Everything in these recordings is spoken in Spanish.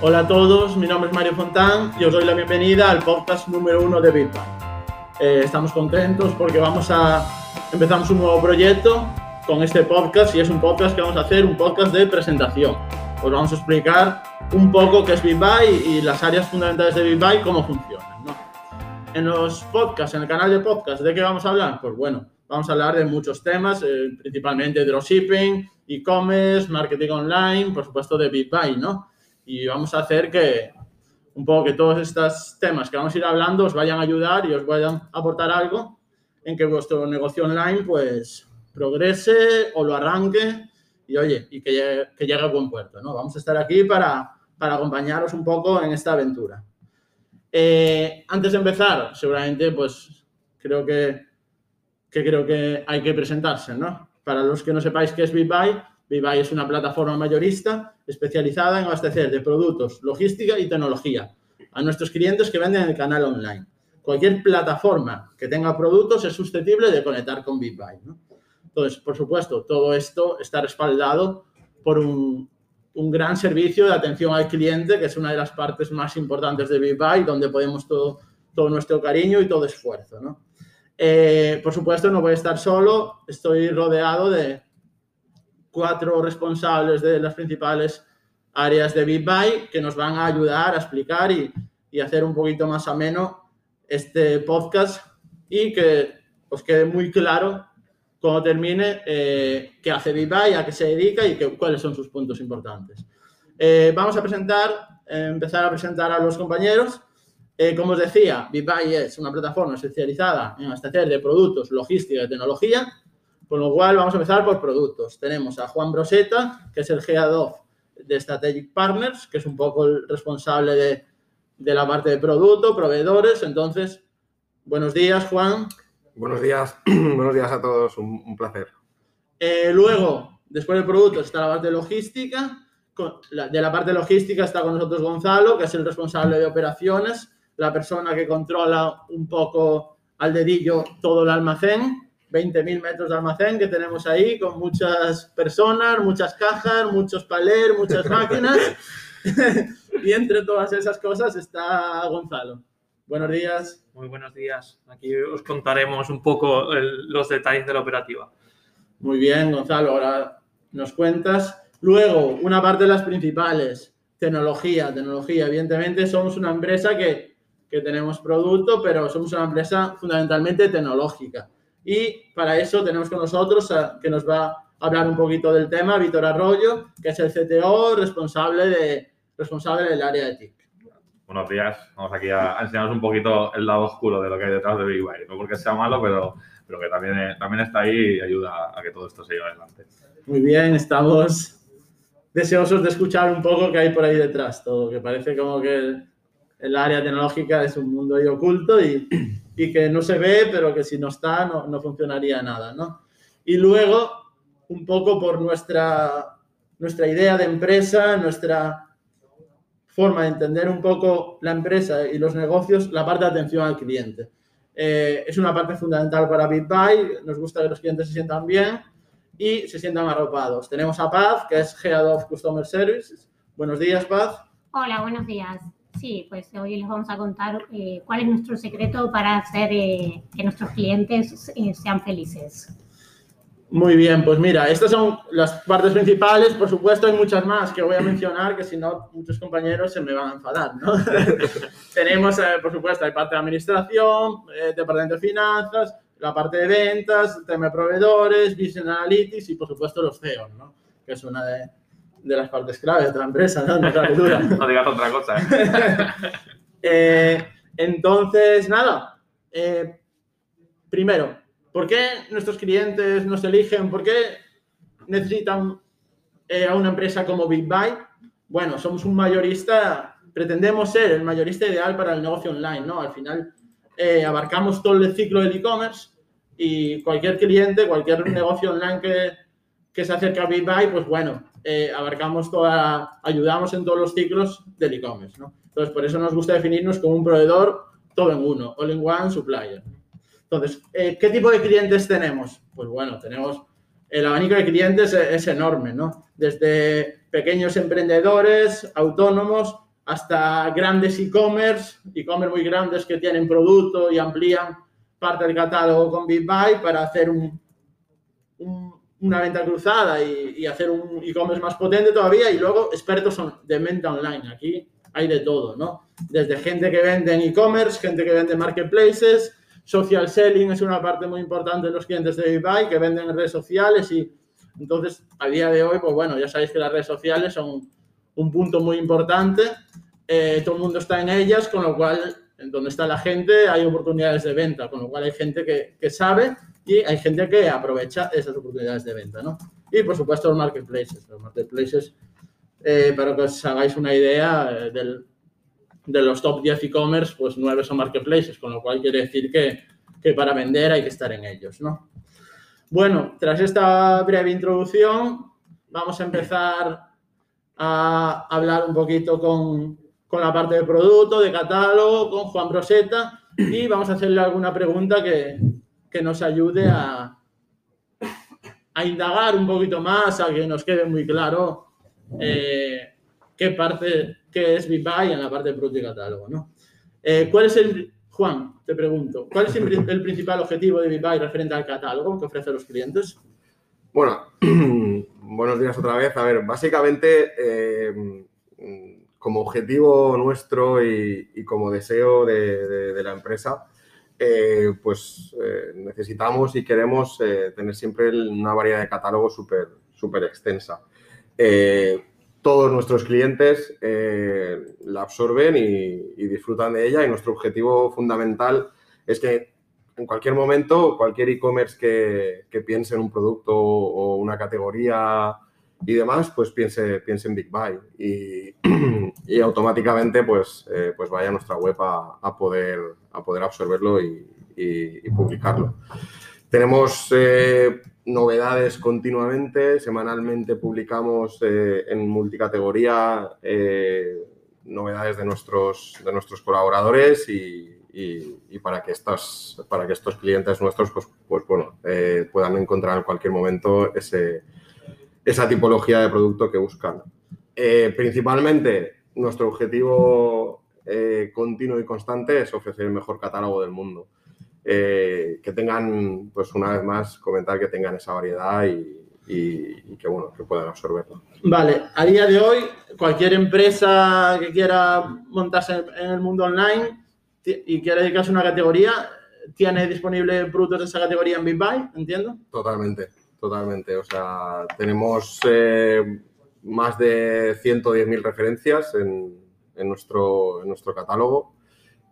Hola a todos, mi nombre es Mario Fontán y os doy la bienvenida al podcast número uno de Bitcoin. Eh, estamos contentos porque vamos a empezamos un nuevo proyecto con este podcast y es un podcast que vamos a hacer, un podcast de presentación. Os vamos a explicar un poco qué es BitBuy y las áreas fundamentales de BitBuy, cómo funcionan. ¿no? En los podcasts, en el canal de podcast, ¿de qué vamos a hablar? Pues bueno, vamos a hablar de muchos temas, eh, principalmente dropshipping, e-commerce, marketing online, por supuesto de BitBuy, ¿no? Y vamos a hacer que un poco que todos estos temas que vamos a ir hablando os vayan a ayudar y os vayan a aportar algo en que vuestro negocio online pues progrese o lo arranque y oye, y que llegue, que llegue a buen puerto, ¿no? Vamos a estar aquí para, para acompañaros un poco en esta aventura. Eh, antes de empezar, seguramente pues creo que, que creo que hay que presentarse, ¿no? Para los que no sepáis qué es BitBuy, BitBuy es una plataforma mayorista especializada en abastecer de productos, logística y tecnología a nuestros clientes que venden en el canal online. Cualquier plataforma que tenga productos es susceptible de conectar con BitBuy. Entonces, por supuesto, todo esto está respaldado por un, gran servicio de atención al cliente, que es una de las partes más importantes de BitBuy, donde podemos todo, nuestro cariño y todo esfuerzo. Eh, por supuesto, no voy a estar solo, estoy rodeado de cuatro responsables de las principales áreas de BitBuy que nos van a ayudar a explicar y, y, hacer un poquito más ameno este podcast y que os quede muy claro cuando termine eh, qué hace BitBuy, a qué se dedica y que, cuáles son sus puntos importantes. Eh, vamos a presentar, eh, empezar a presentar a los compañeros. Eh, como os decía, BitBuy es una plataforma especializada en abastecer de productos, logística y tecnología, con lo cual vamos a empezar por productos. Tenemos a Juan Broseta, que es el Head of de Strategic Partners, que es un poco el responsable de, de la parte de producto, proveedores. Entonces, buenos días, Juan. Buenos días, buenos días a todos, un, un placer. Eh, luego, después del producto, está la parte de logística. Con, la, de la parte de logística está con nosotros Gonzalo, que es el responsable de operaciones, la persona que controla un poco al dedillo todo el almacén. 20.000 metros de almacén que tenemos ahí con muchas personas, muchas cajas, muchos paler, muchas máquinas. y entre todas esas cosas está Gonzalo. Buenos días. Muy buenos días. Aquí os contaremos un poco el, los detalles de la operativa. Muy bien, Gonzalo. Ahora nos cuentas. Luego, una parte de las principales, tecnología. Tecnología, evidentemente, somos una empresa que, que tenemos producto, pero somos una empresa fundamentalmente tecnológica. Y para eso tenemos con nosotros a, que nos va a hablar un poquito del tema Víctor Arroyo, que es el CTO responsable, de, responsable del área de TIC. Buenos días. Vamos aquí a, a, enseñaros un poquito el lado oscuro de lo que hay detrás de Big Buy. No porque sea malo, pero, pero que también, también está ahí y ayuda a que todo esto se lleve adelante. Muy bien, estamos deseosos de escuchar un poco qué hay por ahí detrás. Todo, que parece como que el, el área tecnológica es un mundo ahí oculto y, y que no se ve, pero que si no está no, no, funcionaría nada, ¿no? Y luego, un poco por nuestra, nuestra idea de empresa, nuestra forma de entender un poco la empresa y los negocios, la parte de atención al cliente. Eh, es una parte fundamental para BitBuy, nos gusta que los clientes se sientan bien y se sientan arropados. Tenemos a Paz, que es Head of Customer Services. Buenos días, Paz. Hola, buenos días. Sí, pues hoy les vamos a contar eh, cuál es nuestro secreto para hacer eh, que nuestros clientes eh, sean felices. Muy bien, pues mira, estas son las partes principales. Por supuesto, hay muchas más que voy a mencionar, que si no, muchos compañeros se me van a enfadar, ¿no? Tenemos, por supuesto, hay parte de administración, departamento de finanzas, la parte de ventas, tema de proveedores, business analytics y, por supuesto, los CEOs, ¿no? Que es una de, de las partes claves de la empresa, ¿no? No, no digas otra cosa. ¿eh? eh, entonces, nada. Eh, primero, ¿por qué nuestros clientes nos eligen? ¿Por qué necesitan eh, a una empresa como BigBuy? Bueno, somos un mayorista, pretendemos ser el mayorista ideal para el negocio online, ¿no? Al final abarcamos todo el ciclo del e-commerce y cualquier cliente, cualquier negocio online que, que se acerca a BigBuy, pues bueno, eh, abarcamos toda, ayudamos en todos los ciclos del e-commerce. Entonces, por eso nos gusta definirnos como un proveedor todo en uno, all in one supplier. Entonces, eh, ¿qué tipo de clientes tenemos? Pues bueno, tenemos el abanico de clientes es, es enorme, ¿no? Desde pequeños emprendedores, autónomos, hasta grandes e-commerce, e-commerce muy grandes que tienen producto y amplían parte del catálogo con BitBuy para hacer un, un, una venta cruzada y, y hacer un e-commerce más potente todavía. Y luego expertos son de venta online. Aquí hay de todo, ¿no? Desde gente que vende en e-commerce, gente que vende en marketplaces, social selling es una parte muy importante de los clientes de eBay que venden en redes sociales y entonces a día de hoy, pues bueno, ya sabéis que las redes sociales son un punto muy importante, eh, todo el mundo está en ellas, con lo cual, en donde está la gente hay oportunidades de venta, con lo cual hay gente que, que sabe y hay gente que aprovecha esas oportunidades de venta, ¿no? Y por supuesto los marketplaces, los marketplaces, eh, para que os hagáis una idea eh, del, de los top 10 e-commerce, pues 9 son marketplaces, con lo cual quiere decir que, que para vender hay que estar en ellos, ¿no? Bueno, tras esta breve introducción, vamos a empezar a hablar un poquito con, con la parte de producto, de catálogo, con Juan Broseta y vamos a hacerle alguna pregunta que, que nos ayude a, a, indagar un poquito más, a que nos quede muy claro eh, qué parte, qué es BitBuy en la parte de producto y catálogo, ¿no? Eh, ¿Cuál es el, Juan, te pregunto, ¿cuál es el, principal objetivo de BitBuy referente al catálogo que ofrece a los clientes? Bueno, buenos días otra vez. A ver, básicamente, eh, como objetivo nuestro y, como deseo de, de, de la empresa, eh, pues eh, necesitamos y queremos eh, tener siempre una variedad de catálogo súper super extensa. Todos nuestros clientes la absorben y, y disfrutan de ella y nuestro objetivo fundamental es que en cualquier momento, cualquier e-commerce que, que, piense en un producto o una categoría y demás, pues piense, piense en Big Buy y, y automáticamente pues, eh, pues vaya a nuestra web a, a, poder, a poder absorberlo y, y, publicarlo. Tenemos eh, novedades continuamente, semanalmente publicamos eh, en multicategoría novedades de nuestros, de nuestros colaboradores y, y, para, que estas, para que estos clientes nuestros pues, pues bueno, puedan encontrar en cualquier momento ese, esa tipología de producto que buscan. Eh, principalmente, nuestro objetivo eh, continuo y constante es ofrecer el mejor catálogo del mundo. Eh, que tengan, pues una vez más, comentar que tengan esa variedad y, y, y, que, bueno, que puedan absorberlo. Vale, a día de hoy, cualquier empresa que quiera montarse en el mundo online y quiera dedicarse a una categoría, ¿tiene disponible productos de esa categoría en BitBuy? ¿Entiendo? Totalmente, totalmente. O sea, tenemos eh, más de 110.000 referencias en, en, nuestro, en nuestro catálogo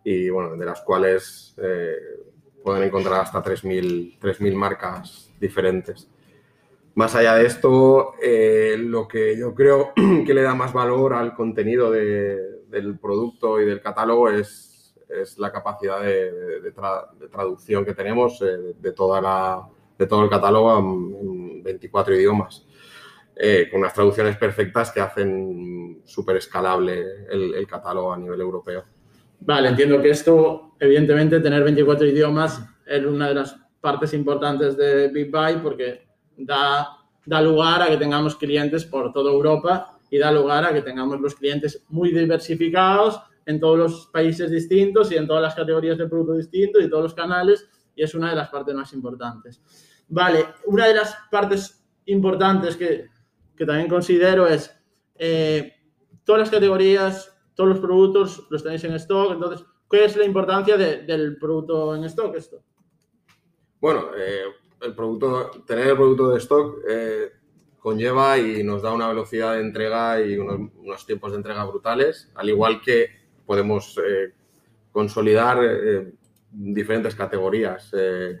y, bueno, de las cuales eh, pueden encontrar hasta 3.000 marcas diferentes. Más allá de esto, eh, lo que yo creo que le da más valor al contenido de, del producto y del catálogo es, es la capacidad de, de, tra, de traducción que tenemos de, toda la, de todo el catálogo en, en 24 idiomas. Eh, con unas traducciones perfectas que hacen súper escalable el, el, catálogo a nivel europeo. Vale, entiendo que esto, evidentemente, tener 24 idiomas es una de las partes importantes de BitBuy porque da, da lugar a que tengamos clientes por toda Europa y da lugar a que tengamos los clientes muy diversificados en todos los países distintos y en todas las categorías de producto distintos y todos los canales y es una de las partes más importantes. Vale, una de las partes importantes que, que también considero es eh, todas las categorías, todos los productos los tenéis en stock, entonces, ¿qué es la importancia de, del producto en stock esto? Bueno, eh, el producto, tener el producto de stock eh, conlleva y nos da una velocidad de entrega y unos, tiempos de entrega brutales, al igual que podemos eh, consolidar diferentes categorías, eh,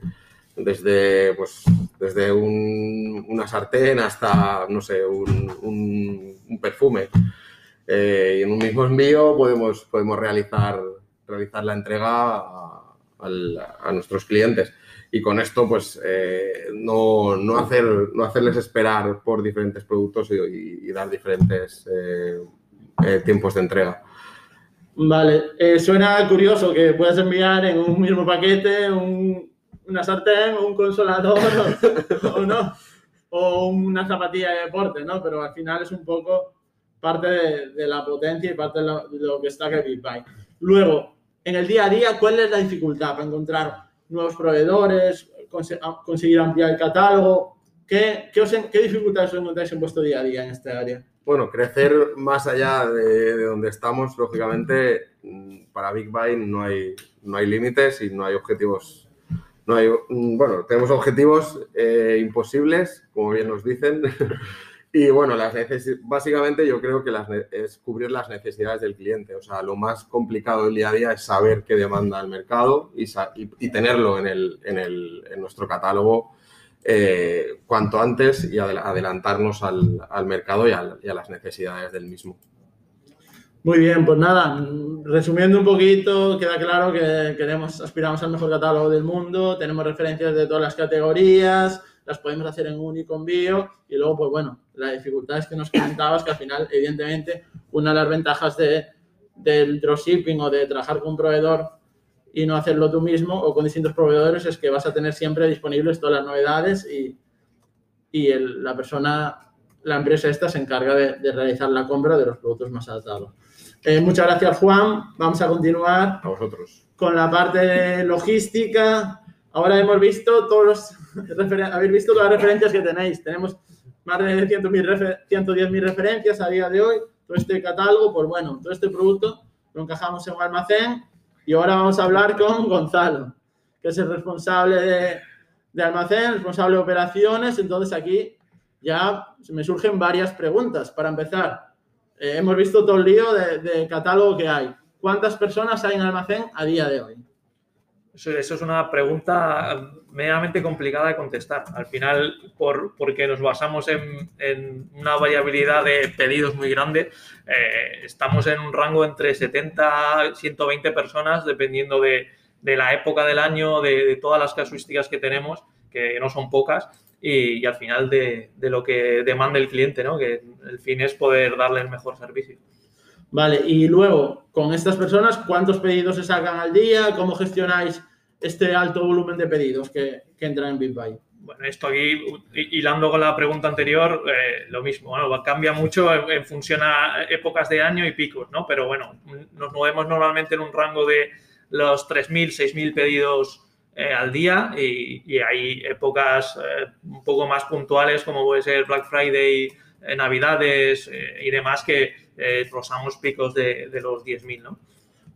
desde, pues, desde un, una sartén hasta, no sé, un, un, un perfume. y en un mismo envío podemos, podemos realizar, realizar la entrega a, a, nuestros clientes y con esto pues eh, no, no, hacer, no hacerles esperar por diferentes productos y, y dar diferentes eh, eh, tiempos de entrega. Vale, eh, suena curioso que puedas enviar en un mismo paquete un, una sartén o un consolador o, o, no, o una zapatilla de deporte, ¿no? Pero al final es un poco parte de, de la potencia y parte de lo, de lo que está que BitBuy. Luego, en el día a día, ¿cuál es la dificultad para encontrar nuevos proveedores, conseguir ampliar el catálogo? ¿Qué, qué, os en- qué dificultades os encontráis en vuestro día a día en esta área? Bueno, crecer más allá de, de donde estamos, lógicamente, mm, para Big Buy no hay, no hay límites y no hay objetivos. No hay, mm, bueno, tenemos objetivos eh, imposibles, como bien nos dicen. y bueno, las básicamente yo creo que las es cubrir las necesidades del cliente. O sea, lo más complicado del día a día es saber qué demanda el mercado y- y tenerlo en, el, en, el, en nuestro catálogo eh, cuanto antes y adel- adelantarnos al, al mercado y, y a las necesidades del mismo. Muy bien, pues nada, resumiendo un poquito, queda claro que queremos, aspiramos al mejor catálogo del mundo, tenemos referencias de todas las categorías, las podemos hacer en un único envío y luego, pues bueno, la dificultad es que nos comentabas que al final, evidentemente, una de las ventajas de, del dropshipping o de trabajar con un proveedor y no hacerlo tú mismo o con distintos proveedores es que vas a tener siempre disponibles todas las novedades y, y el- la persona, la empresa esta se encarga de, de realizar la compra de los productos más adaptados. Eh, muchas gracias, Juan. Vamos a continuar A vosotros. con la parte de logística. Ahora hemos visto todos los habéis visto todas las referencias que tenéis. Tenemos más de 100.000 refer- 110.000 referencias a día de hoy. Todo este catálogo, pues bueno, todo este producto lo encajamos en un almacén. Y ahora vamos a hablar con Gonzalo, que es el responsable de, de almacén, responsable de operaciones. Entonces aquí ya me surgen varias preguntas. Para empezar, eh, hemos visto todo el lío de, de catálogo que hay. ¿Cuántas personas hay en almacén a día de hoy? Eso, es una pregunta medianamente complicada de contestar. Al final, por, porque nos basamos en, en una variabilidad de pedidos muy grande, eh, estamos en un rango entre 70 y 120 personas, dependiendo de, de la época del año, de, todas las casuísticas que tenemos, que no son pocas, y, y al final de, de lo que demanda el cliente, ¿no? que el fin es poder darle el mejor servicio. Vale, y luego, con estas personas, ¿cuántos pedidos se sacan al día? ¿Cómo gestionáis este alto volumen de pedidos que, que entran en BitBuy? Bueno, esto aquí, hi- hilando con la pregunta anterior, eh, lo mismo. Bueno, cambia mucho en, función a épocas de año y picos, ¿no? Pero bueno, nos movemos normalmente en un rango de los 3.000, 6.000 pedidos eh, al día y, hay épocas eh, un poco más puntuales como puede ser Black Friday, eh, Navidades y demás que eh, rozamos picos de, de los 10.000, ¿no?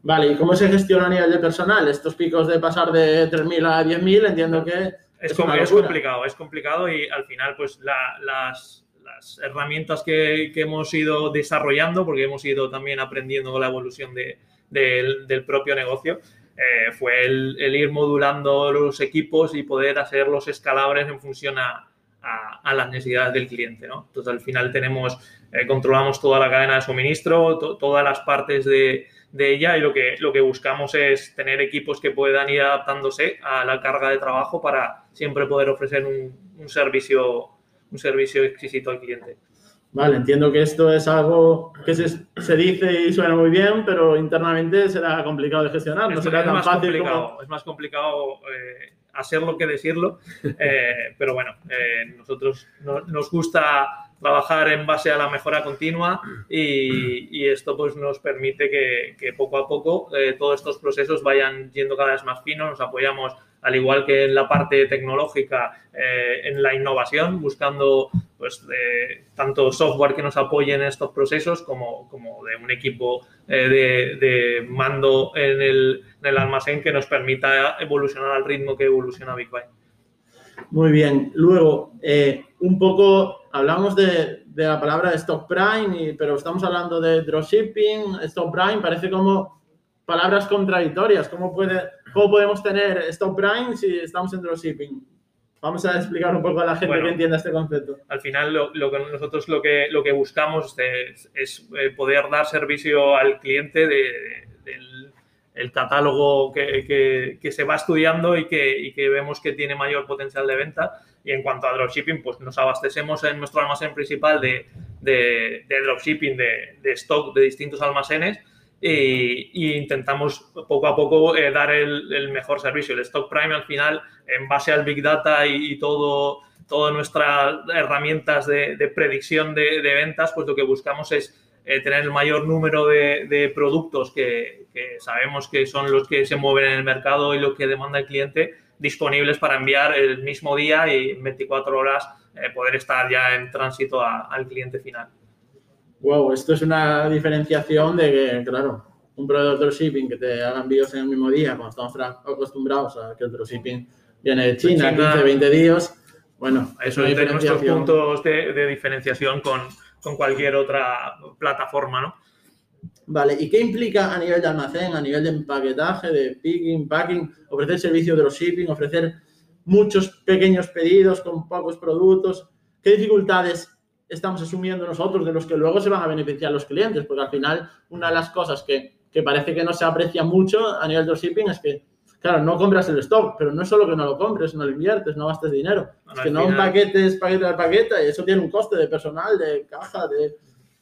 Vale, ¿y cómo se gestiona a nivel de personal? Estos picos de pasar de 3.000 a 10.000, entiendo que Es, Es como- una es locura. complicado, es complicado y al final pues la- las, las herramientas que, que hemos ido desarrollando, porque hemos ido también aprendiendo la evolución de- del, del propio negocio, eh, fue el, el ir modulando los equipos y poder hacerlos escalables en función a, a- a las necesidades del cliente. ¿no? Entonces al final tenemos, eh, controlamos toda la cadena de suministro, to- todas las partes de, de ella y lo que, lo que buscamos es tener equipos que puedan ir adaptándose a la carga de trabajo para siempre poder ofrecer un, un servicio un servicio exquisito al cliente. Vale, entiendo que esto es algo que se, se dice y suena muy bien, pero internamente será complicado de gestionar. No será tan fácil como... es más complicado eh, hacerlo que decirlo, eh, pero bueno, eh, nosotros no- nos gusta trabajar en base a la mejora continua y, esto pues nos permite que, poco a poco eh, todos estos procesos vayan yendo cada vez más finos, nos apoyamos al igual que en la parte tecnológica, eh, en la innovación, buscando pues, eh, tanto software que nos apoye en estos procesos como, como de un equipo de, mando en el, en el almacén que nos permita evolucionar al ritmo que evoluciona Bitcoin. Muy bien. Luego, un poco, hablamos de, de la palabra stock prime, y- pero estamos hablando de dropshipping, stock prime, parece como palabras contradictorias. ¿Cómo, puede, ¿Cómo podemos tener stock prime si estamos en dropshipping? Vamos a explicar un poco a la gente Bueno. que entienda este concepto. Al final, lo, lo que nosotros lo que, lo que buscamos es, es, eh, poder dar servicio al cliente de- del el catálogo que, que- que se va estudiando y que, y que vemos que tiene mayor potencial de venta. Y en cuanto a dropshipping, pues nos abastecemos en nuestro almacén principal de, de, de dropshipping, de, de stock de distintos almacenes y, y intentamos poco a poco eh, dar el, el mejor servicio. El Stock Prime al final, en base al Big Data y, y todo, todas nuestras herramientas de, de predicción de, de ventas, pues lo que buscamos es eh, tener el mayor número de, de productos que, que sabemos que son los que se mueven en el mercado y lo que demanda el cliente disponibles para enviar el mismo día y en 24 horas eh, poder estar ya en tránsito a- al cliente final. Wow, esto es una diferenciación de que, claro, un proveedor de dropshipping que te haga envíos en el mismo día, cuando estamos acostumbrados a que el dropshipping viene de China, China. 15, 20 días. Bueno, es Eso es de nuestros puntos de, de diferenciación con, con cualquier otra plataforma, ¿no? Vale, ¿y qué implica a nivel de almacén, a nivel de empaquetaje, de picking, packing, ofrecer servicio de dropshipping, ofrecer muchos pequeños pedidos con pocos productos? ¿Qué dificultades estamos asumiendo nosotros de los que luego se van a beneficiar los clientes? Porque al final, una de las cosas que, que parece que no se aprecia mucho a nivel de dropshipping es que, claro, no compras el stock, pero no es solo que no lo compres, no lo inviertes, no gastes dinero. Al es que no final- paquete es paquete de paquete y eso tiene un coste de personal, de caja, de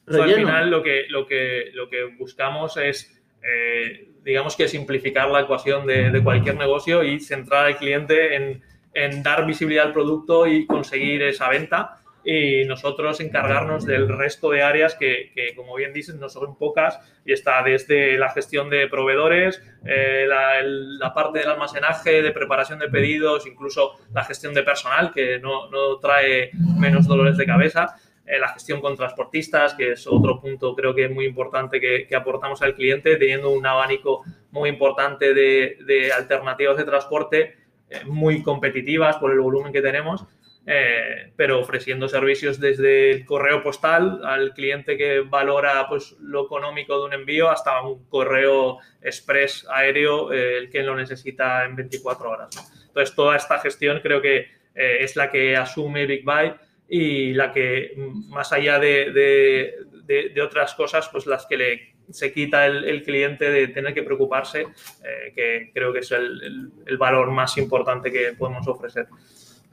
Sea, al final lo que, lo que, lo que buscamos es, eh, digamos que simplificar la ecuación de, de cualquier negocio y centrar al cliente en, en dar visibilidad al producto y conseguir esa venta. Y nosotros encargarnos del resto de áreas que, que, como bien dices, no son pocas y está desde la gestión de proveedores, eh, la, el- la parte del almacenaje, de preparación de pedidos, incluso la gestión de personal, que no, no trae menos dolores de cabeza eh, la gestión con transportistas, que es otro punto creo que muy importante que, aportamos al cliente, teniendo un abanico muy importante de, alternativas de transporte eh, muy competitivas por el volumen que tenemos, eh, pero ofreciendo servicios desde el correo postal al cliente que valora pues, lo económico de un envío hasta un correo express aéreo, el que lo necesita en 24 horas. ¿no? Entonces, toda esta gestión creo que es la que asume Big Byte y la que, mm, más allá de, de- de- de otras cosas, pues las que le se quita el, el cliente de tener que preocuparse, eh, que creo que es el, el- el valor más importante que podemos ofrecer.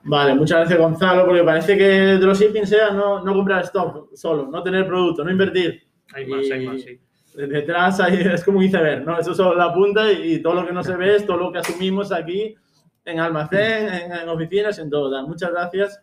Vale, muchas gracias Gonzalo, porque parece que dropshipping sea no, no comprar stock solo, no tener producto, no invertir. Hay más, hay más, Y- sí. Detrás hay- es como un iceberg, ¿no? Eso solo la punta y, y todo lo que no se ve es todo lo que asumimos aquí en almacén, en, en oficinas, en todo. Muchas gracias.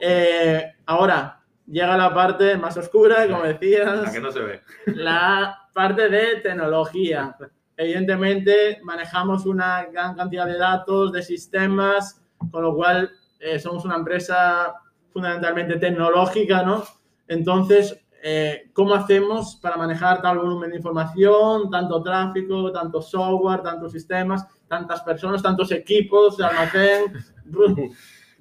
Eh, ahora llega la parte más oscura, como decías La que no se ve. la parte de tecnología. Evidentemente, manejamos una gran cantidad de datos, de sistemas, con lo cual eh, somos una empresa fundamentalmente tecnológica, ¿no? Entonces, eh, ¿cómo hacemos para manejar tal volumen de información, tanto tráfico, tanto software, tantos sistemas, tantas personas, tantos equipos de almacén?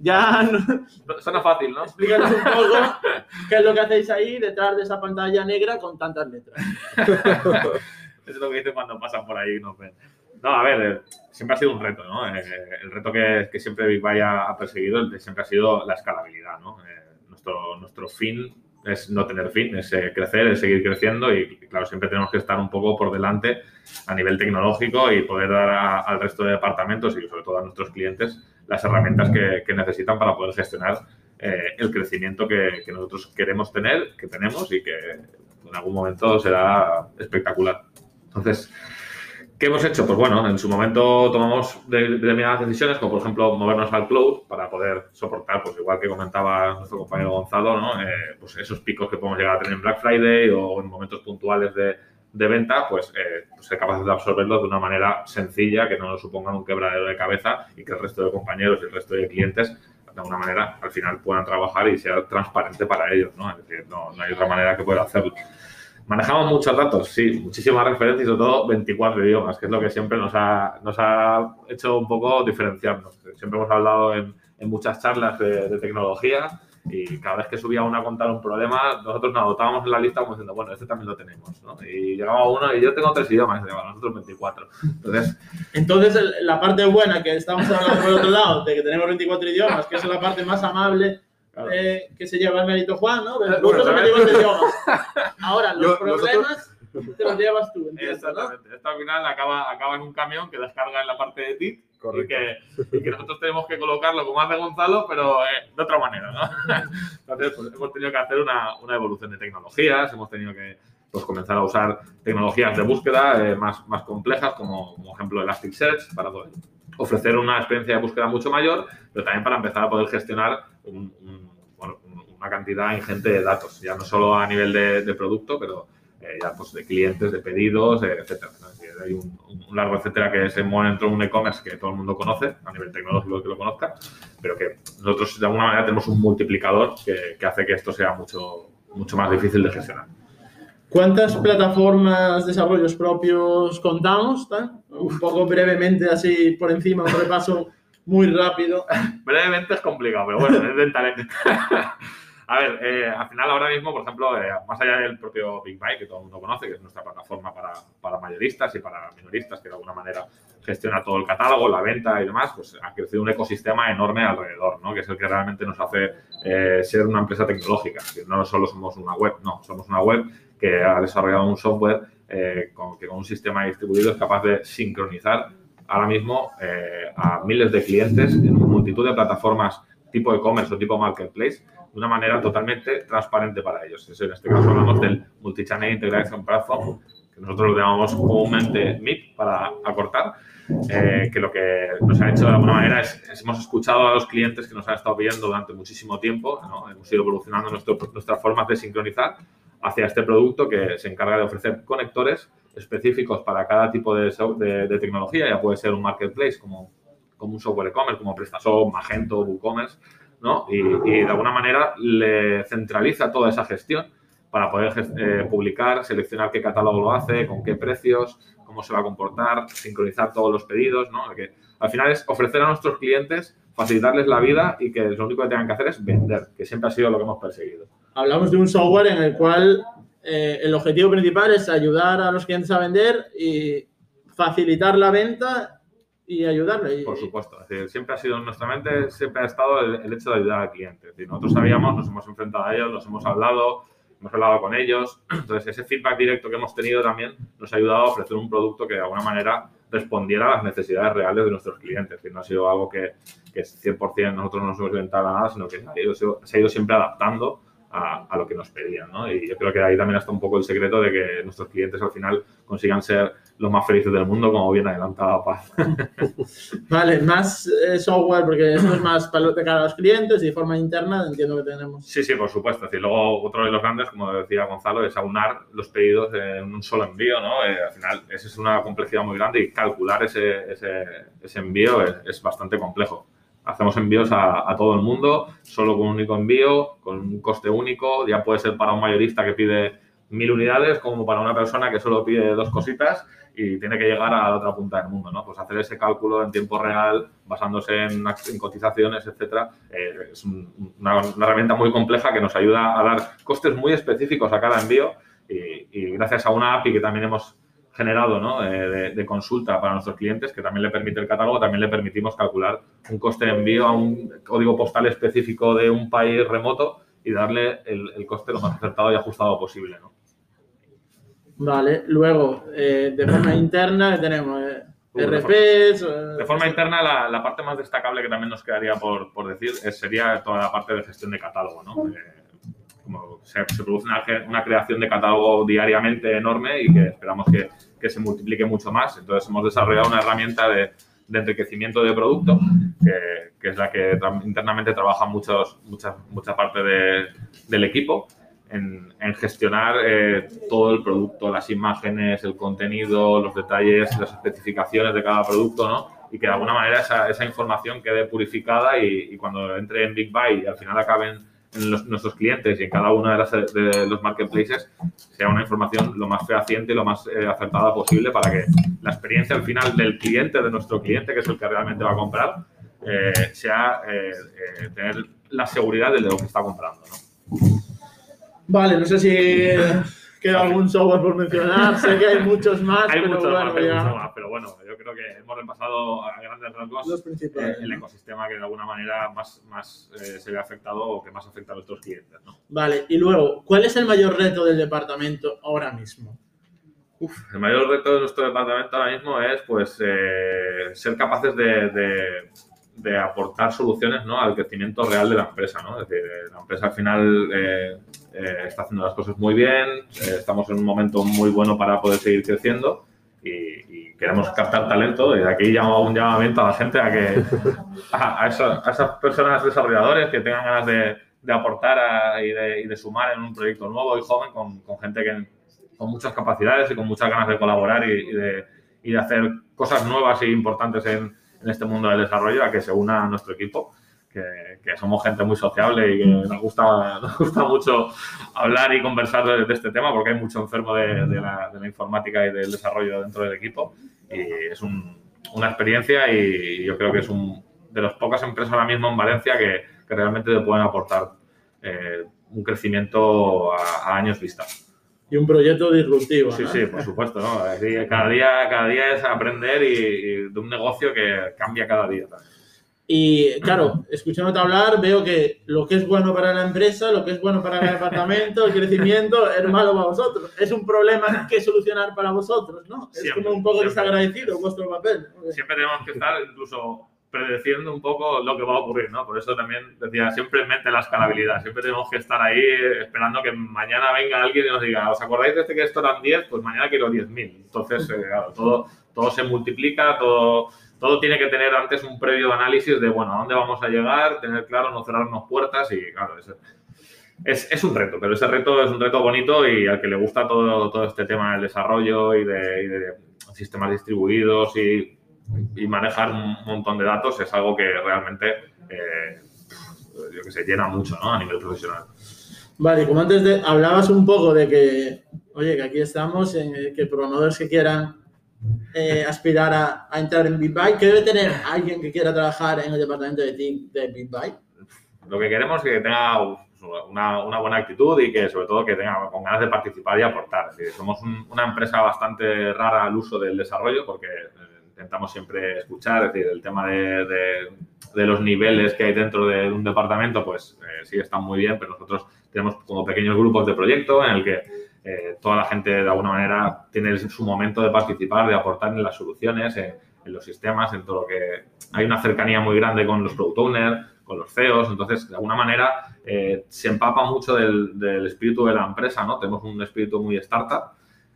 ya, no- Suena fácil, ¿no? explícanos un poco qué es lo que hacéis ahí detrás de esa pantalla negra con tantas letras. es lo que dicen cuando pasan por ahí y nos ven. No, a ver, eh, siempre ha sido un reto, ¿no? Eh, el reto que, que siempre Big Buy ha, perseguido siempre ha sido la escalabilidad, ¿no? Eh, nuestro, nuestro fin es no tener fin, es eh, crecer, es seguir creciendo y, claro, siempre tenemos que estar un poco por delante a nivel tecnológico y poder dar a- al resto de departamentos y sobre todo a nuestros clientes las herramientas que, que necesitan para poder gestionar eh, el crecimiento que, que nosotros queremos tener, que tenemos y que en algún momento será espectacular. Entonces, ¿qué hemos hecho? Pues bueno, en su momento tomamos de- determinadas decisiones, como por ejemplo movernos al cloud para poder soportar, pues igual que comentaba nuestro compañero Gonzalo, ¿no? Eh, pues esos picos que podemos llegar a tener en Black Friday o en momentos puntuales de, de venta, pues eh, ser capaces de absorberlos de una manera sencilla, que no nos supongan un quebradero de cabeza y que el resto de compañeros y el resto de clientes de alguna manera al final puedan trabajar y sea transparente para ellos, ¿no? Es decir, no, no hay otra manera que pueda hacerlo. Manejamos muchos datos, sí, muchísimas referencias y sobre todo 24 idiomas, que es lo que siempre nos ha, nos ha hecho un poco diferenciarnos. Siempre hemos hablado en, en muchas charlas de, de tecnología y cada vez que subía uno a contar un problema, nosotros nos anotábamos en la lista como diciendo, bueno, este también lo tenemos, ¿no? Y llegaba uno y yo tengo tres idiomas, y "Bueno, nosotros 24. Entonces, Entonces, el- la parte buena que estamos hablando por otro lado, de que tenemos 24 idiomas, que es la parte más amable claro, eh, que se lleva el mérito Juan, ¿no? Bueno, Nosotros ¿sabes? 24 idiomas. Ahora, los Yo- problemas te los llevas tú, entiendo, ¿no? Exactamente. Esto al final acaba, acaba en un camión que descarga en la parte de Y que, y que nosotros tenemos que colocarlo como hace Gonzalo, pero eh, de otra manera, ¿no? Entonces, pues, hemos tenido que hacer una, una evolución de tecnologías, hemos tenido que pues, comenzar a usar tecnologías de búsqueda eh, más, más complejas, como, como ejemplo Elasticsearch, para poder ofrecer una experiencia de búsqueda mucho mayor, pero también para empezar a poder gestionar un- un- bueno, un- una cantidad ingente de datos, ya no solo a nivel de, de producto, pero ya pues de clientes, de pedidos, eh, etcétera. hay un, un largo etcétera que se mueve dentro de un e-commerce que todo el mundo conoce, a nivel tecnológico que lo conozca, pero que nosotros de alguna manera tenemos un multiplicador que, que hace que esto sea mucho, mucho más difícil de gestionar. ¿Cuántas plataformas, desarrollos propios contamos? Un poco brevemente, así por encima, un repaso muy rápido. Brevemente es complicado, pero bueno, intentaré. A ver, eh, al final ahora mismo, por ejemplo, eh, más allá del propio Big Buy, que todo el mundo conoce, que es nuestra plataforma para, para mayoristas y para minoristas, que de alguna manera gestiona todo el catálogo, la venta y demás, pues ha crecido un ecosistema enorme alrededor, ¿no? que es el que realmente nos hace eh, ser una empresa tecnológica. No solo somos una web, no, somos una web que ha desarrollado un software eh, con, que con un sistema distribuido es capaz de sincronizar ahora mismo eh, a miles de clientes en multitud de plataformas tipo e-commerce o tipo marketplace de una manera totalmente transparente para ellos. En este caso hablamos del Multichannel Integration Platform, que nosotros lo llamamos comúnmente MIP para acortar, eh, que lo que nos ha hecho de alguna manera es, es hemos escuchado a los clientes que nos han estado pidiendo durante muchísimo tiempo, ¿no? hemos ido evolucionando nuestro, nuestras formas de sincronizar hacia este producto que se encarga de ofrecer conectores específicos para cada tipo de, de- de tecnología, ya puede ser un marketplace como, como un software e-commerce, como PrestaShop, Magento, WooCommerce, ¿no? Y, de alguna manera le centraliza toda esa gestión para poder eh, publicar, seleccionar qué catálogo lo hace, con qué precios, cómo se va a comportar, sincronizar todos los pedidos, ¿no? Al final es ofrecer a nuestros clientes, facilitarles la vida y que lo único que tengan que hacer es vender, que siempre ha sido lo que hemos perseguido. Hablamos de un software en el cual eh, el objetivo principal es ayudar a los clientes a vender y facilitar la venta y ayudarle. Por supuesto, es decir, siempre ha sido en nuestra mente, siempre ha estado el, el hecho de ayudar al cliente. Es decir, nosotros sabíamos, nos hemos enfrentado a ellos, nos hemos hablado, hemos hablado con ellos. Entonces, ese feedback directo que hemos tenido también nos ha ayudado a ofrecer un producto que de alguna manera respondiera a las necesidades reales de nuestros clientes. Es decir, no ha sido algo que, que es 100% nosotros no nos hemos inventado nada, sino que se ha ido, se ha ido siempre adaptando a, a lo que nos pedían. ¿no? Y yo creo que ahí también está un poco el secreto de que nuestros clientes al final consigan ser los más felices del mundo, como bien adelantaba Paz. Vale, más eh, software, porque eso es más para de cara a los clientes y de forma interna entiendo que tenemos. Sí, sí, por supuesto. Es decir, luego otro de los grandes, como decía Gonzalo, es aunar los pedidos en un solo envío, ¿no? Eh, al final, esa es una complejidad muy grande y calcular ese, ese, ese envío es, es bastante complejo. Hacemos envíos a, todo el mundo, solo con un único envío, con un coste único. Ya puede ser para un mayorista que pide mil unidades, como para una persona que solo pide dos cositas y tiene que llegar a la otra punta del mundo, ¿no? Pues hacer ese cálculo en tiempo real, basándose en, cotizaciones, etcétera, eh, es un- una, una herramienta muy compleja que nos ayuda a dar costes muy específicos a cada envío y, y gracias a una API que también hemos generado ¿no? Eh, de, de consulta para nuestros clientes, que también le permite el catálogo, también le permitimos calcular un coste de envío a un código postal específico de un país remoto y darle el, el coste lo más acertado y ajustado posible. ¿no? Vale, luego, eh, de forma interna tenemos eh, Uh, de RPs. eh, De forma interna, la, la parte más destacable que también nos quedaría por, por decir es- sería toda la parte de gestión de catálogo. ¿no? Eh, como se, se produce una, una creación de catálogo diariamente enorme y que esperamos que, que se multiplique mucho más. Entonces, hemos desarrollado una herramienta de, de enriquecimiento de producto, que, que es la que tra- internamente trabaja muchos, mucha, mucha parte de- del equipo. En, en gestionar eh, todo el producto, las imágenes, el contenido, los detalles, las especificaciones de cada producto, ¿no? Y que de alguna manera esa, esa información quede purificada y, y cuando entre en Big Buy y al final acaben en nuestros clientes y en cada uno de, las- los marketplaces sea una información lo más fehaciente y lo más eh, acertada posible para que la experiencia al final del cliente, de nuestro cliente, que es el que realmente va a comprar, eh, sea eh, tener la seguridad de lo que está comprando. ¿no? Vale, no sé si queda algún software por mencionar. Sé que hay muchos más, Hay pero mucho bueno, más, ya mucho más, pero bueno, yo creo que hemos repasado a grandes rasgos los eh, el ¿no? ecosistema que de alguna manera más, más eh, se ve afectado o que más afecta a nuestros clientes. ¿no? Vale, y luego, ¿cuál es el mayor reto del departamento ahora mismo? El mayor reto de nuestro departamento ahora mismo es pues eh, ser capaces de, de- de aportar soluciones ¿no? al crecimiento real de la empresa. ¿no? Es decir, eh, la empresa al final eh, eh, está haciendo las cosas muy bien, eh, estamos en un momento muy bueno para poder seguir creciendo y, y queremos captar talento. Y de aquí llamo un llamamiento a la gente a que a, a eso- a esas personas desarrolladores que tengan ganas de, de aportar a- y, de, y de sumar en un proyecto nuevo y joven con, con gente que, con muchas capacidades y con muchas ganas de colaborar y, y de, y de hacer cosas nuevas e importantes en, en este mundo del desarrollo a que se una a nuestro equipo. Que, somos gente muy sociable y que nos gusta, nos gusta mucho hablar y conversar de, este tema porque hay mucho enfermo de, de la, de la informática y del desarrollo dentro del equipo y es un- una experiencia y yo creo que es un, de las pocas empresas ahora mismo en Valencia que, que realmente te pueden aportar eh, un crecimiento a, a años vista. Y un proyecto disruptivo. Sí, ¿no? sí, por supuesto. ¿no? Cada, día, cada día es aprender y, y de un negocio que cambia cada día. también. Y claro, escuchándote hablar, veo que lo que es bueno para la empresa, lo que es bueno para el departamento, el crecimiento, es malo para vosotros. Es un problema que solucionar para vosotros, ¿no? Es Siempre, como un poco siempre. desagradecido vuestro papel. siempre tenemos que estar incluso predeciendo un poco lo que va a ocurrir, ¿no? Por eso también decía, siempre en mente la escalabilidad, siempre tenemos que estar ahí esperando que mañana venga alguien y nos diga, ¿os acordáis de este que esto eran 10? Pues mañana quiero 10.000. Entonces, eh, claro, todo, todo se multiplica, todo, todo tiene que tener antes un previo análisis de, bueno, a dónde vamos a llegar, tener claro, no cerrarnos puertas y, claro, es, es, es un reto, pero ese reto es un reto bonito y al que le gusta todo, todo este tema del desarrollo y de, y de sistemas distribuidos y, y manejar un montón de datos es algo que realmente, eh, yo que sé, llena mucho ¿no? a nivel profesional. Vale, como antes de, hablabas un poco de que, oye, que aquí estamos, en, que programadores que quieran eh, aspirar a, a entrar en BitBuy, que debe tener alguien que quiera trabajar en el departamento de TIC de BitBuy. Lo que queremos es que tenga una, una buena actitud y que sobre todo que tenga con ganas de participar y aportar. Es decir, somos un- una empresa bastante rara al uso del desarrollo porque eh, intentamos siempre escuchar, es decir, el tema de, de- de los niveles que hay dentro de un departamento, pues eh, sí están muy bien, pero nosotros tenemos como pequeños grupos de proyecto en el que eh, toda la gente de alguna manera tiene su momento de participar, de aportar en las soluciones, en, en los sistemas, en todo lo que... Hay una cercanía muy grande con los product owners, con los CEOs, entonces de alguna manera eh, se empapa mucho del, del espíritu de la empresa, ¿no? Tenemos un espíritu muy startup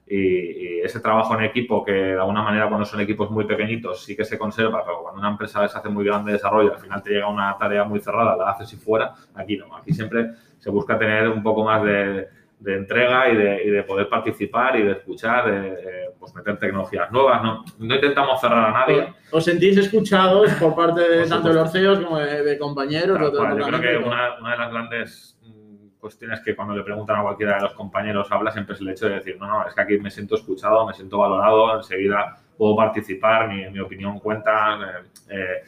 y, y ese trabajo en equipo que de alguna manera cuando son equipos muy pequeñitos sí que se conserva, pero cuando una empresa se hace muy grande de desarrollo, al final te llega una tarea muy cerrada, la haces y fuera, aquí no, aquí siempre se busca tener un poco más de, de entrega y de, y de poder participar y de escuchar, de, de, pues meter tecnologías nuevas, no, no intentamos cerrar a nadie. ¿Os sentís escuchados por parte de tanto de los CEOs como de, compañeros? Tal o de cual, Yo creo que una, una de las grandes cuestiones que cuando le preguntan a cualquiera de los compañeros habla siempre es el hecho de decir, no, no, es que aquí me siento escuchado, me siento valorado, enseguida puedo participar, mi, opinión cuenta. eh, eh,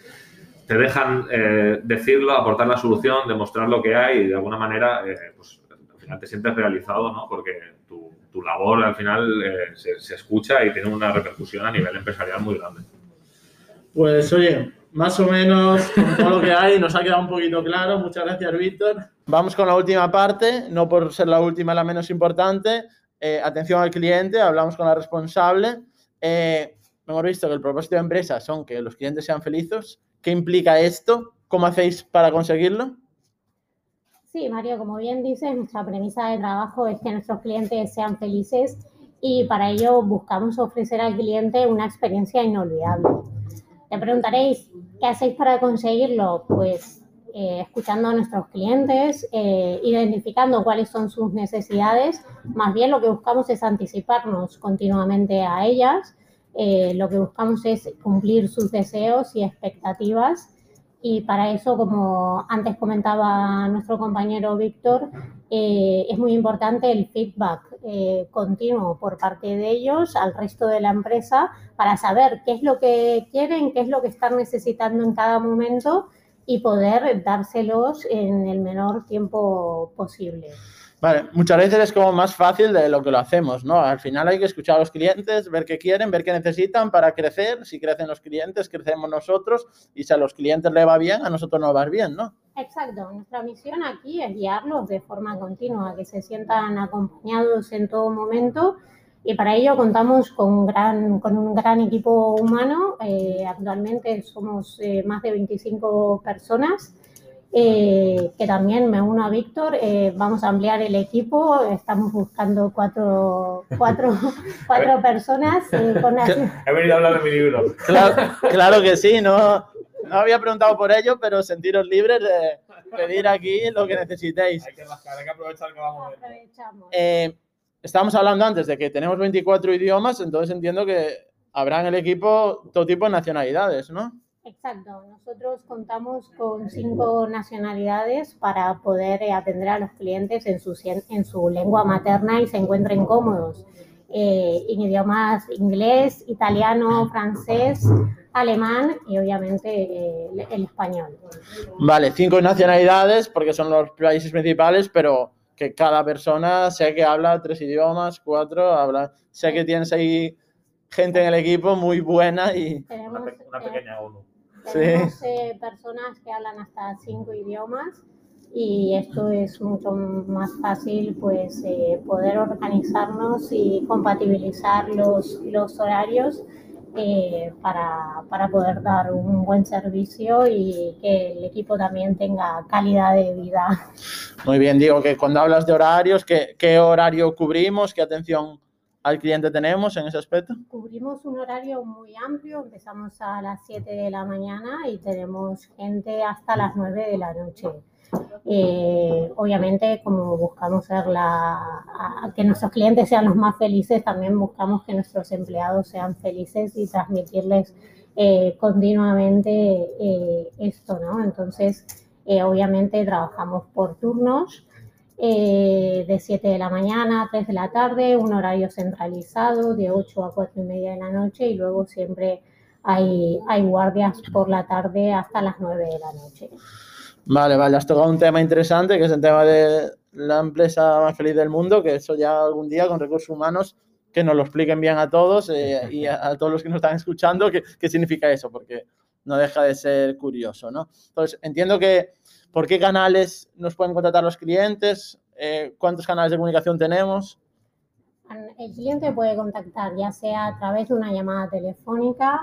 te dejan eh, decirlo, aportar la solución, demostrar lo que hay y de alguna manera, eh, pues al final te sientes realizado, ¿no? Porque tu, tu labor al final se, se escucha y tiene una repercusión a nivel empresarial muy grande. Pues oye, más o menos con todo lo que hay nos ha quedado un poquito claro. Muchas gracias, Víctor. Vamos con la última parte, no por ser la última la menos importante. Eh, atención al cliente, hablamos con la responsable. Eh, hemos visto que el propósito de empresa son que los clientes sean felices. ¿Qué implica esto? ¿Cómo hacéis para conseguirlo? Sí, Mario, como bien dices, nuestra premisa de trabajo es que nuestros clientes sean felices y para ello buscamos ofrecer al cliente una experiencia inolvidable. Te preguntaréis, ¿qué hacéis para conseguirlo? Pues eh, escuchando a nuestros clientes, eh, identificando cuáles son sus necesidades. Más bien lo que buscamos es anticiparnos continuamente a ellas. Eh, lo que buscamos es cumplir sus deseos y expectativas. Y para eso, como antes comentaba nuestro compañero Víctor, es muy importante el feedback continuo por parte de ellos al resto de la empresa para saber qué es lo que quieren, qué es lo que están necesitando en cada momento y poder dárselos en el menor tiempo posible. Vale, muchas veces es como más fácil de lo que lo hacemos, ¿no? Al final hay que escuchar a los clientes, ver qué quieren, ver qué necesitan para crecer. Si crecen los clientes, crecemos nosotros. Y si a los clientes le va bien, a nosotros nos va bien, ¿no? Exacto, nuestra misión aquí es guiarlos de forma continua, que se sientan acompañados en todo momento y para ello contamos con un gran, con un gran equipo humano. Eh, actualmente somos eh, más de 25 personas. Eh, que también me uno a Víctor, eh, vamos a ampliar el equipo, estamos buscando cuatro, cuatro, cuatro personas eh, con las- He venido a hablar de mi libro. Claro, claro que sí, no, no había preguntado por ello, pero sentiros libres de, pedir aquí lo que necesitéis. Hay que rascar, hay que aprovechar que vamos a ver. Aprovechamos. Estábamos hablando antes de que tenemos 24 idiomas, entonces entiendo que habrá en el equipo todo tipo de nacionalidades, ¿no? Exacto, nosotros contamos con cinco nacionalidades para poder eh, atender a los clientes en su, cien- en su lengua materna y se encuentren cómodos. eh, en idiomas inglés, italiano, francés, alemán y obviamente eh, el español. Vale, cinco nacionalidades porque son los países principales, pero que cada persona sé que habla tres idiomas, cuatro, habla, sé que tienes ahí gente en el equipo muy buena y Tenemos, Una, pe- una eh, pequeña ONU. Tenemos eh, personas que hablan hasta cinco idiomas y esto es mucho más fácil pues eh, poder organizarnos y compatibilizar los, los horarios eh, para, para poder dar un buen servicio y que el equipo también tenga calidad de vida. muy bien, digo que cuando hablas de horarios, ¿qué, qué horario cubrimos? ¿Qué atención al cliente tenemos en ese aspecto? Cubrimos un horario muy amplio, empezamos a las 7 de la mañana y tenemos gente hasta las 9 de la noche. Eh, obviamente, como buscamos ser la, a- que nuestros clientes sean los más felices, también buscamos que nuestros empleados sean felices y transmitirles eh, continuamente eh, esto, ¿no? Entonces, eh, obviamente trabajamos por turnos eh, de 7 de la mañana a 3 de la tarde, un horario centralizado de 8 a 4 y media de la noche y luego siempre hay, hay guardias por la tarde hasta las 9 de la noche. Vale, vale, has tocado un tema interesante, que es el tema de la empresa más feliz del mundo, que eso ya algún día con recursos humanos, que nos lo expliquen bien a todos eh, y a, a todos los que nos están escuchando, qué, qué significa eso, porque no deja de ser curioso, ¿no? Entonces, entiendo que, ¿por qué canales nos pueden contratar los clientes? Eh, ¿Cuántos canales de comunicación tenemos? El cliente puede contactar ya sea a través de una llamada telefónica,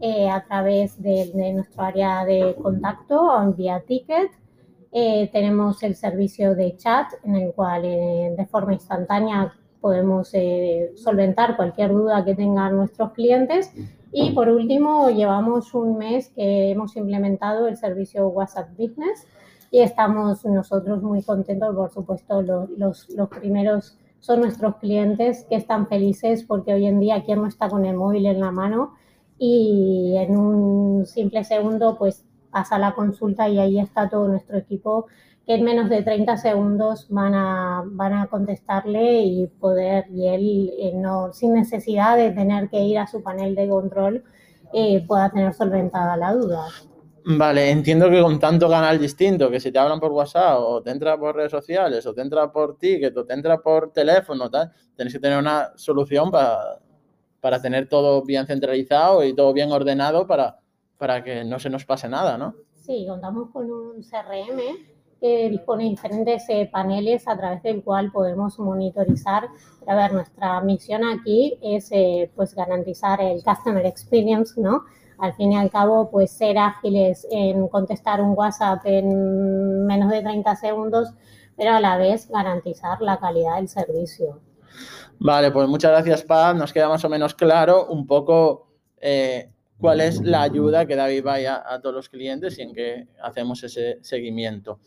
eh, a través de, de nuestro área de contacto o vía ticket. Eh, tenemos el servicio de chat en el cual eh, de forma instantánea podemos eh, solventar cualquier duda que tengan nuestros clientes. Y por último, llevamos un mes que hemos implementado el servicio WhatsApp Business y estamos nosotros muy contentos, por supuesto, los, los, los primeros son nuestros clientes que están felices porque hoy en día quien no está con el móvil en la mano y en un simple segundo pues pasa la consulta y ahí está todo nuestro equipo que en menos de 30 segundos van a, van a contestarle y poder, y él eh, no, sin necesidad de tener que ir a su panel de control, eh, pueda tener solventada la duda. Vale, entiendo que con tanto canal distinto, que si te hablan por WhatsApp o te entra por redes sociales o te entra por ticket o te entra por teléfono, tal, tienes que tener una solución para, para tener todo bien centralizado y todo bien ordenado para, para que no se nos pase nada, ¿no? Sí, contamos con un CRM que dispone de diferentes eh, paneles a través del cual podemos monitorizar. A ver, nuestra misión aquí es eh, pues garantizar el customer experience, ¿no? Al fin y al cabo, pues ser ágiles en contestar un WhatsApp en menos de 30 segundos, pero a la vez garantizar la calidad del servicio. Vale, pues muchas gracias, Pam. Nos queda más o menos claro un poco eh, cuál es la ayuda que David vaya a todos los clientes y en qué hacemos ese seguimiento.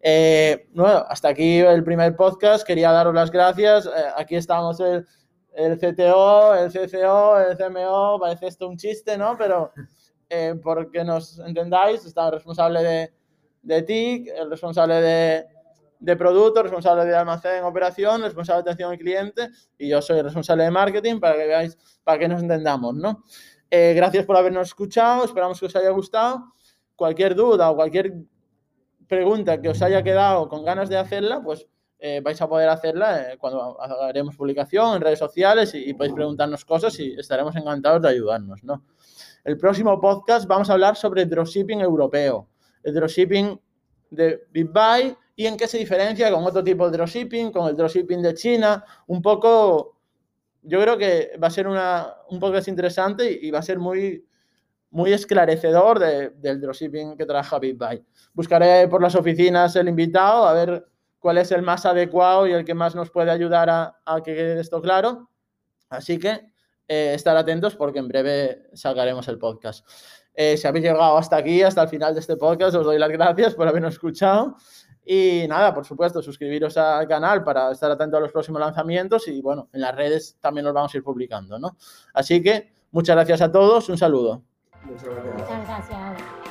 Eh, bueno, hasta aquí el primer podcast. Quería daros las gracias. Eh, aquí estamos el, el, CTO, el CCO, el CMO. Parece esto un chiste, ¿no? Pero eh, porque nos entendáis, está el responsable de, de TIC, el responsable de, de producto, responsable de almacén, operación, responsable de atención al cliente y yo soy el responsable de marketing para que veáis, para que nos entendamos, ¿no? Eh, gracias por habernos escuchado, esperamos que os haya gustado. Cualquier duda o cualquier pregunta que os haya quedado con ganas de hacerla, pues eh, vais a poder hacerla eh, cuando haremos publicación en redes sociales y, y, podéis preguntarnos cosas y estaremos encantados de ayudarnos, ¿no? El próximo podcast vamos a hablar sobre dropshipping europeo, el dropshipping de BitBuy y en qué se diferencia con otro tipo de dropshipping, con el dropshipping de China, un poco, yo creo que va a ser una, un podcast interesante y, y va a ser muy, muy esclarecedor de, del dropshipping que trabaja BitBuy. Buscaré por las oficinas el invitado a ver cuál es el más adecuado y el que más nos puede ayudar a, a que quede esto claro. Así que eh, estar atentos porque en breve sacaremos el podcast. Eh, si habéis llegado hasta aquí, hasta el final de este podcast, os doy las gracias por habernos escuchado. Y nada, por supuesto, suscribiros al canal para estar atento a los próximos lanzamientos y bueno, en las redes también los vamos a ir publicando, ¿no? Así que muchas gracias a todos, un saludo. Muchas gracias. Muchas gracias.